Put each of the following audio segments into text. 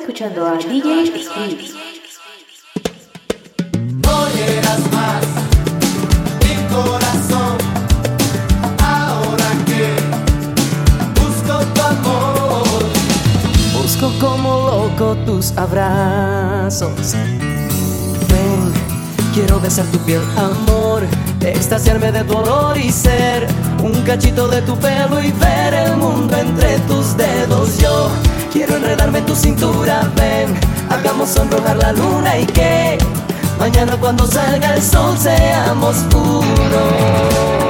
Escuchando a DJ Spinning. Olerás más mi corazón. Ahora que busco tu amor. Busco como loco tus abrazos. Ven, quiero besar tu piel, amor extasiarme de tu olor y ser un cachito de tu pelo y ver el mundo entre tus dedos. Yo quiero enredarme en tu cintura, ven, hagamos sonrojar la luna y que mañana cuando salga el sol seamos uno.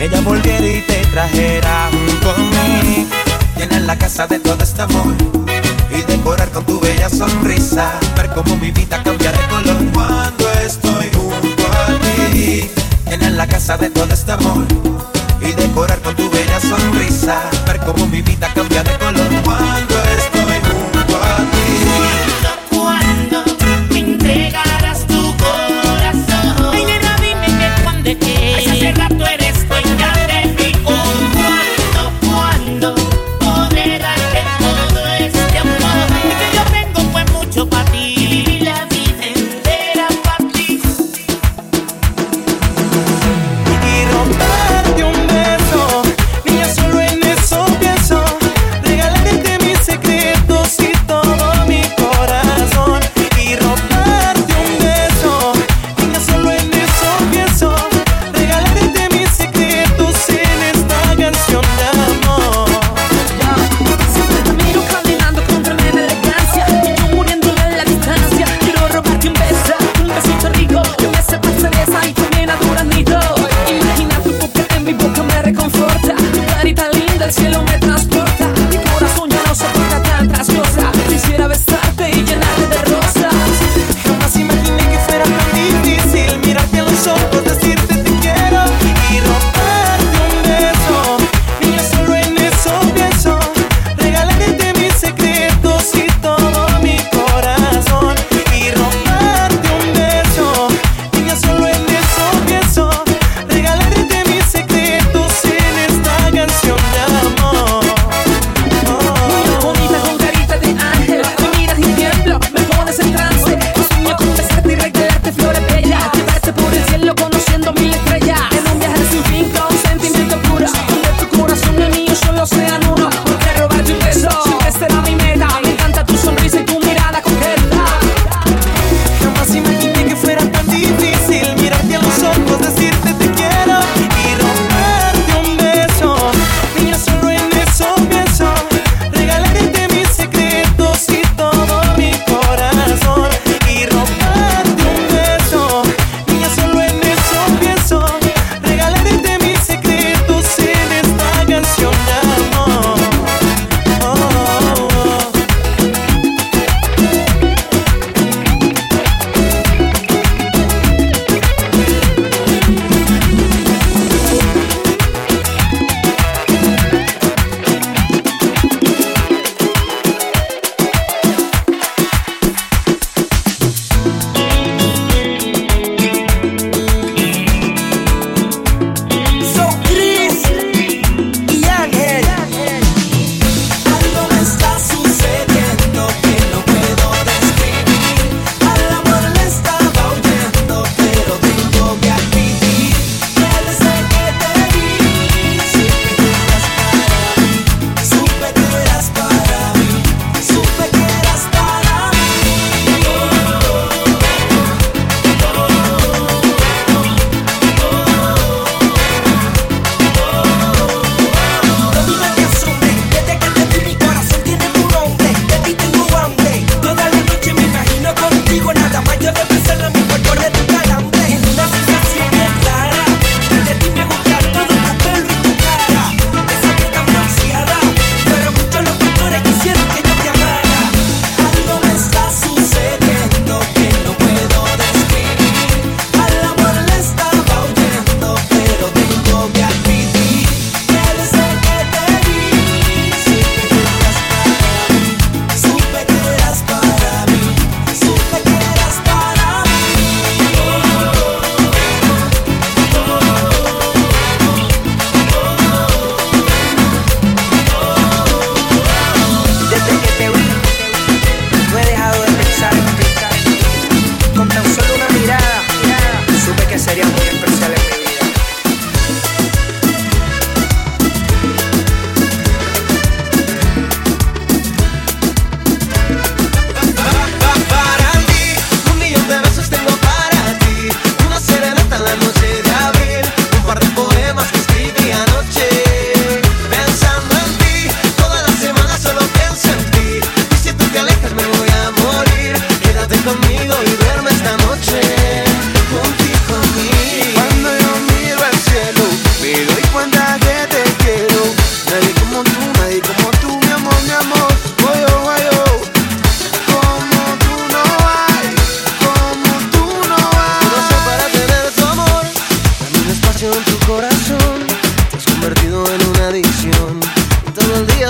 ella volviera y te trajera junto a mí. Llenar la casa de todo este amor y decorar con tu bella sonrisa. Ver cómo mi vida cambia de color cuando estoy junto a ti. Llenar la casa de todo este amor y decorar con tu bella sonrisa. Ver cómo mi vida cambia de color.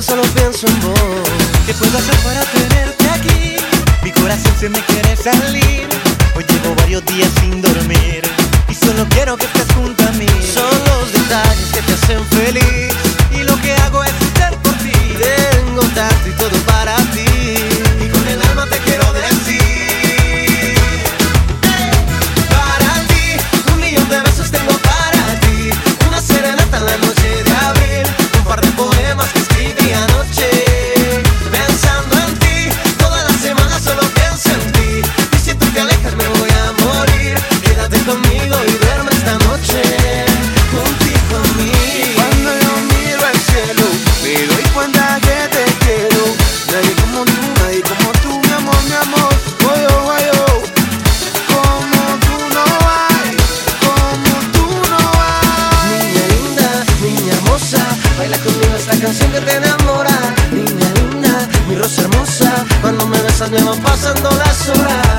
solo pienso en vos. ¿Qué puedo hacer para tenerte aquí? Mi corazón se me quiere salir. Hoy llevo varios días sin dormir. Y solo quiero que estés junto a mí. Son los detalles que te hacen feliz. Y lo que hago es estar por ti. Tengo tanto y todo para ti. Baila conmigo esta canción que te enamora. Niña linda, mi rosa hermosa. Cuando me besas me van pasando las horas.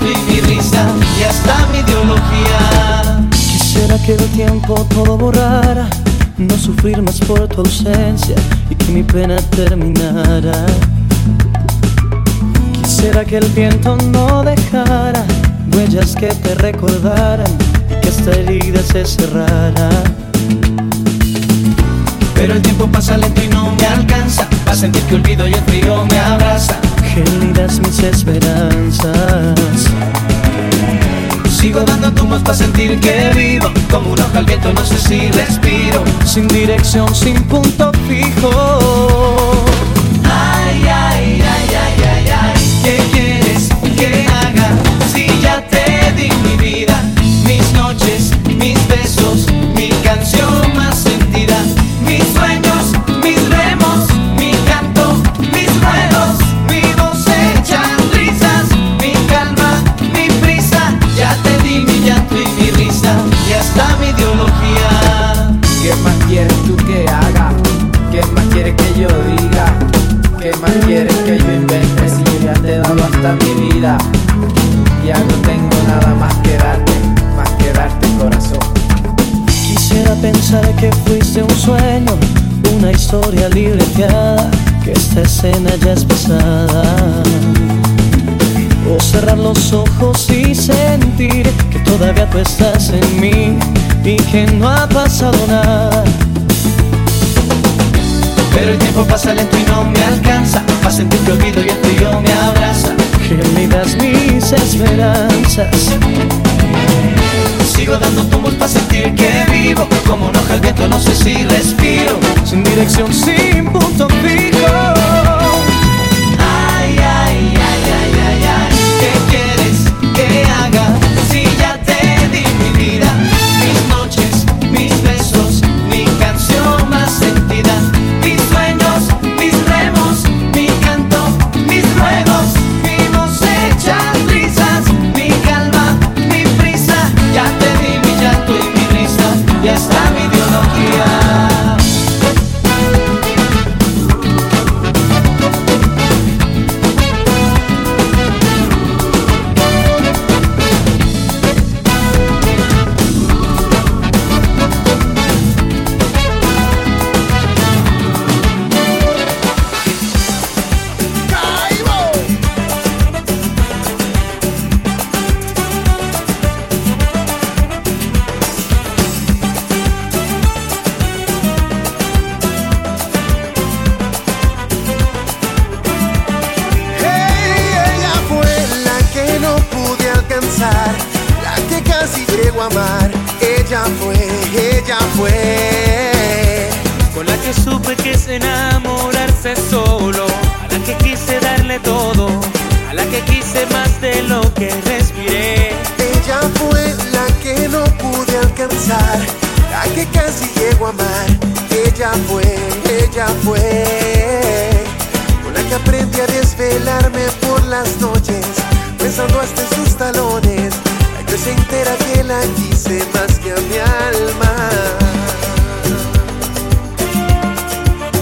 y mi risa y hasta mi ideología. Quisiera que el tiempo todo borrara, no sufrir más por tu ausencia y que mi pena terminara. Quisiera que el viento no dejara huellas que te recordaran y que esta herida se cerrara. Pero el tiempo pasa lento y no me alcanza, a sentir que olvido y el frío me abraza Gélidas mis esperanzas. Sigo dando tumbos para sentir que vivo Como un hoja al viento, no sé si respiro Sin dirección, sin punto fijo. Ay, ay, ay, ay, ay, ay ¿Qué quieres que haga? Si ya te di mi vida ojos y sentir que todavía tú estás en mí y que no ha pasado nada. Pero el tiempo pasa lento y no me alcanza A sentir que olvido y el frío me abraza Gélidas mis esperanzas. Sigo dando tumbos para sentir que vivo Como una hoja al viento, no sé si respiro Sin dirección, sin punto fijo. Ay, ay, ay, ay, ay, ay la que casi llego a amar. Ella fue, ella fue. Con la que supe que es enamorarse solo, a la que quise darle todo, a la que quise más de lo que respiré. Ella fue la que no pude alcanzar, la que casi llego a amar. Ella fue, ella fue. Con la que aprendí a desvelarme por las noches, pensando hasta en sus talones. La que se entera que la quise más que a mi alma.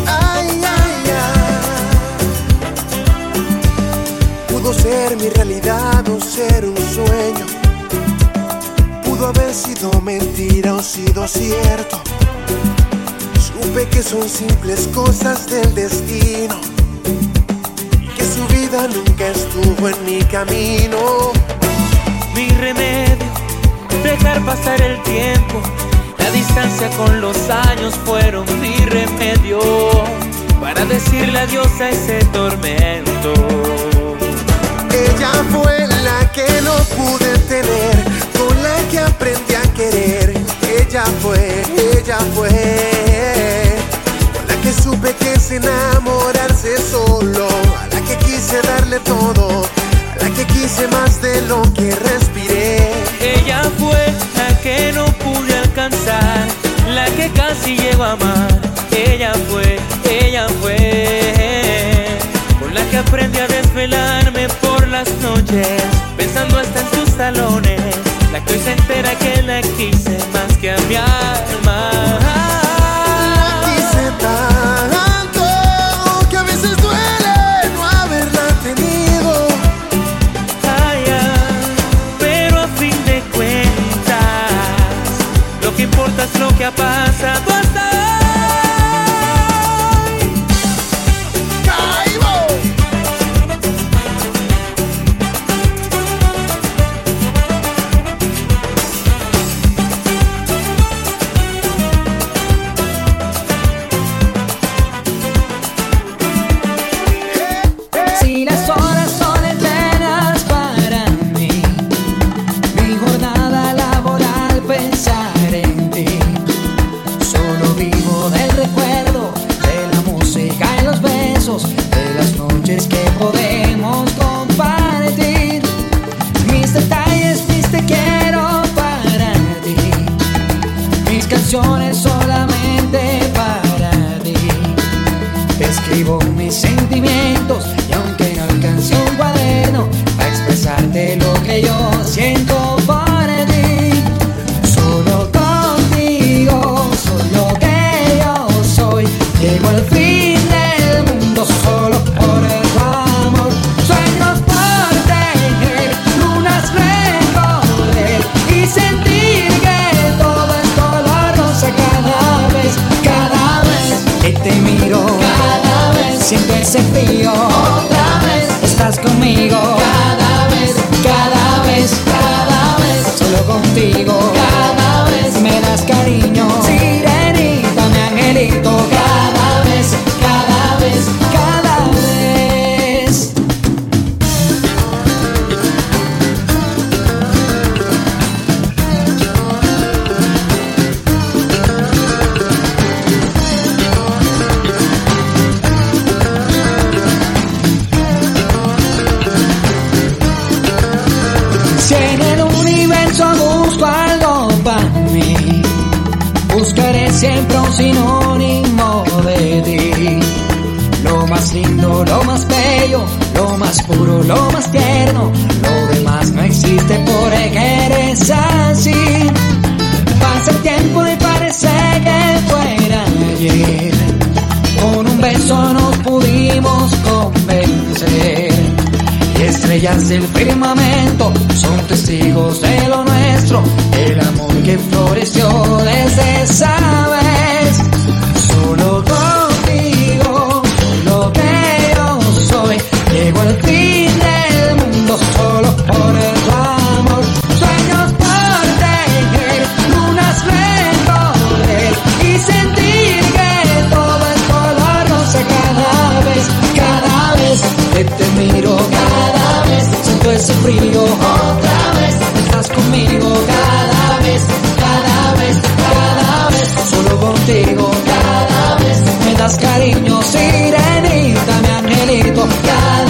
Ay, ay, ay. Pudo ser mi realidad o ser un sueño. Pudo haber sido mentira o sido cierto. Supe que son simples cosas del destino. Vida nunca estuvo en mi camino. Mi remedio, dejar pasar el tiempo. La distancia con los años fueron mi remedio para decirle adiós a ese tormento. Ella fue la que no pude tener, con la que aprendí a querer. Ella fue, ella fue, que supe que es enamorarse solo, a la que quise darle todo, a la que quise más de lo que respiré. Ella fue la que no pude alcanzar, la que casi llego a amar. Ella fue, ella fue, con la que aprendí a desvelarme por las noches, pensando hasta en sus talones. La que hoy se entera que la quise más que a mi alma. Quise tanto lo que yo siento por ti. Solo contigo soy lo que yo soy. Llego al fin del mundo solo por tu amor. Sueños por tejer, lunas recorrer y sentir que todo es color rosa cada vez, cada vez que te miro. Cada vez siento ese frío. Otra vez estás conmigo. Contigo. Lo más puro, lo más tierno, lo demás no existe porque eres así. Pasa el tiempo y parece que fuera ayer. Con un beso nos pudimos convencer. Y estrellas del firmamento son testigos de lo nuestro, el amor que floreció desde esa vez. he sufrido otra vez. Estás conmigo cada vez, cada vez, cada vez. Solo contigo cada vez. Me das cariño, sirenita, mi angelito, cada